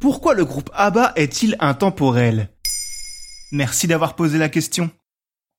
pourquoi le groupe ABBA est-il intemporel? Merci d'avoir posé la question.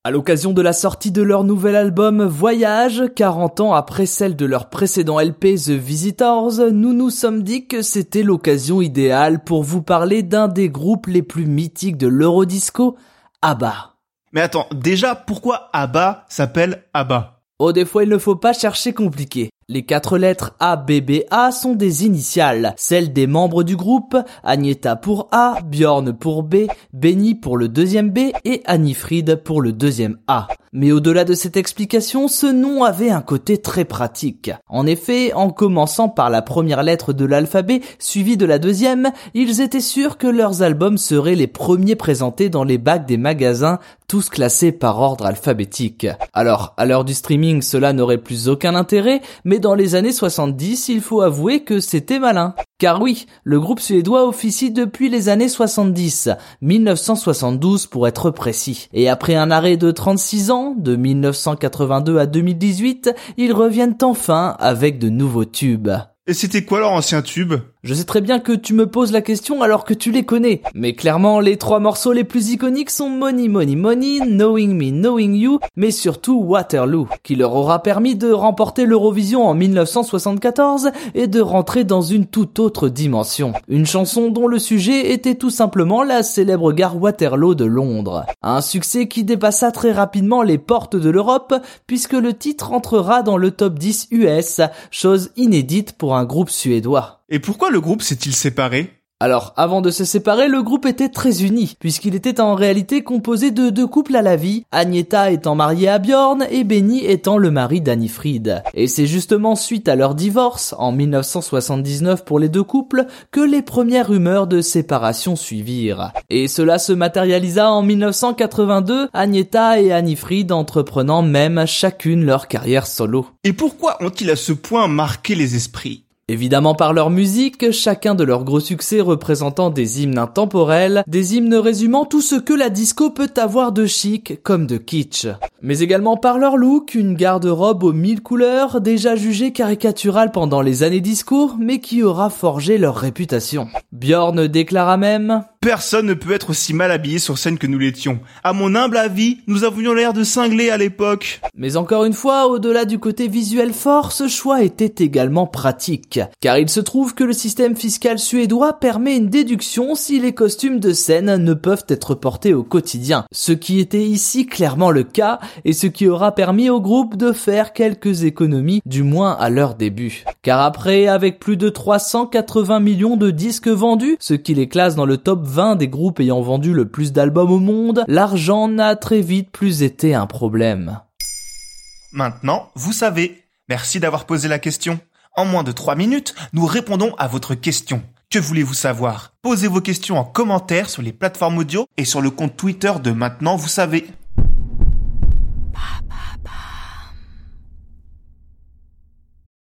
À l'occasion de la sortie de leur nouvel album Voyage, 40 ans après celle de leur précédent LP The Visitors, nous nous sommes dit que c'était l'occasion idéale pour vous parler d'un des groupes les plus mythiques de l'Eurodisco, ABBA. Mais attends, déjà, pourquoi ABBA s'appelle ABBA? Oh, des fois il ne faut pas chercher compliqué. Les quatre lettres A, B, B, A sont des initiales, celles des membres du groupe, Agneta pour A, Bjorn pour B, Benny pour le deuxième B et Anifrid pour le deuxième A. Mais au-delà de cette explication, ce nom avait un côté très pratique. En effet, en commençant par la première lettre de l'alphabet suivie de la deuxième, ils étaient sûrs que leurs albums seraient les premiers présentés dans les bacs des magasins, tous classés par ordre alphabétique. Alors, à l'heure du streaming, cela n'aurait plus aucun intérêt, dans les années 70, il faut avouer que c'était malin. Car oui, le groupe suédois officie depuis les années 70, 1972 pour être précis. Et après un arrêt de 36 ans, de 1982 à 2018, ils reviennent enfin avec de nouveaux tubes. Et c'était quoi leur ancien tube? Je sais très bien que tu me poses la question alors que tu les connais. Mais clairement, les trois morceaux les plus iconiques sont Money Money Money, Knowing Me Knowing You, mais surtout Waterloo, qui leur aura permis de remporter l'Eurovision en 1974 et de rentrer dans une toute autre dimension. Une chanson dont le sujet était tout simplement la célèbre gare Waterloo de Londres. Un succès qui dépassa très rapidement les portes de l'Europe puisque le titre entrera dans le top 10 US, chose inédite pour un groupe suédois. Et pourquoi le groupe s'est-il séparé? Alors, avant de se séparer, le groupe était très uni, puisqu'il était en réalité composé de deux couples à la vie, Agneta étant mariée à Bjorn et Benny étant le mari d'Annifrid. Et c'est justement suite à leur divorce, en 1979 pour les deux couples, que les premières rumeurs de séparation suivirent. Et cela se matérialisa en 1982, Agneta et Annifrid entreprenant même chacune leur carrière solo. Et pourquoi ont-ils à ce point marqué les esprits? Évidemment par leur musique, chacun de leurs gros succès représentant des hymnes intemporels, des hymnes résumant tout ce que la disco peut avoir de chic comme de kitsch. Mais également par leur look, une garde-robe aux mille couleurs, déjà jugée caricaturale pendant les années disco, mais qui aura forgé leur réputation. Bjorn déclara même Personne ne peut être aussi mal habillé sur scène que nous l'étions. À mon humble avis, nous avions l'air de cinglés à l'époque. Mais encore une fois, au-delà du côté visuel fort, ce choix était également pratique. Car il se trouve que le système fiscal suédois permet une déduction si les costumes de scène ne peuvent être portés au quotidien. Ce qui était ici clairement le cas, et ce qui aura permis au groupe de faire quelques économies, du moins à leur début. Car après, avec plus de 380 millions de disques vendus, ce qui les classe dans le top 20 des groupes ayant vendu le plus d'albums au monde, l'argent n'a très vite plus été un problème. Maintenant, vous savez. Merci d'avoir posé la question. En moins de 3 minutes, nous répondons à votre question. Que voulez-vous savoir? Posez vos questions en commentaire sur les plateformes audio et sur le compte Twitter de Maintenant, vous savez.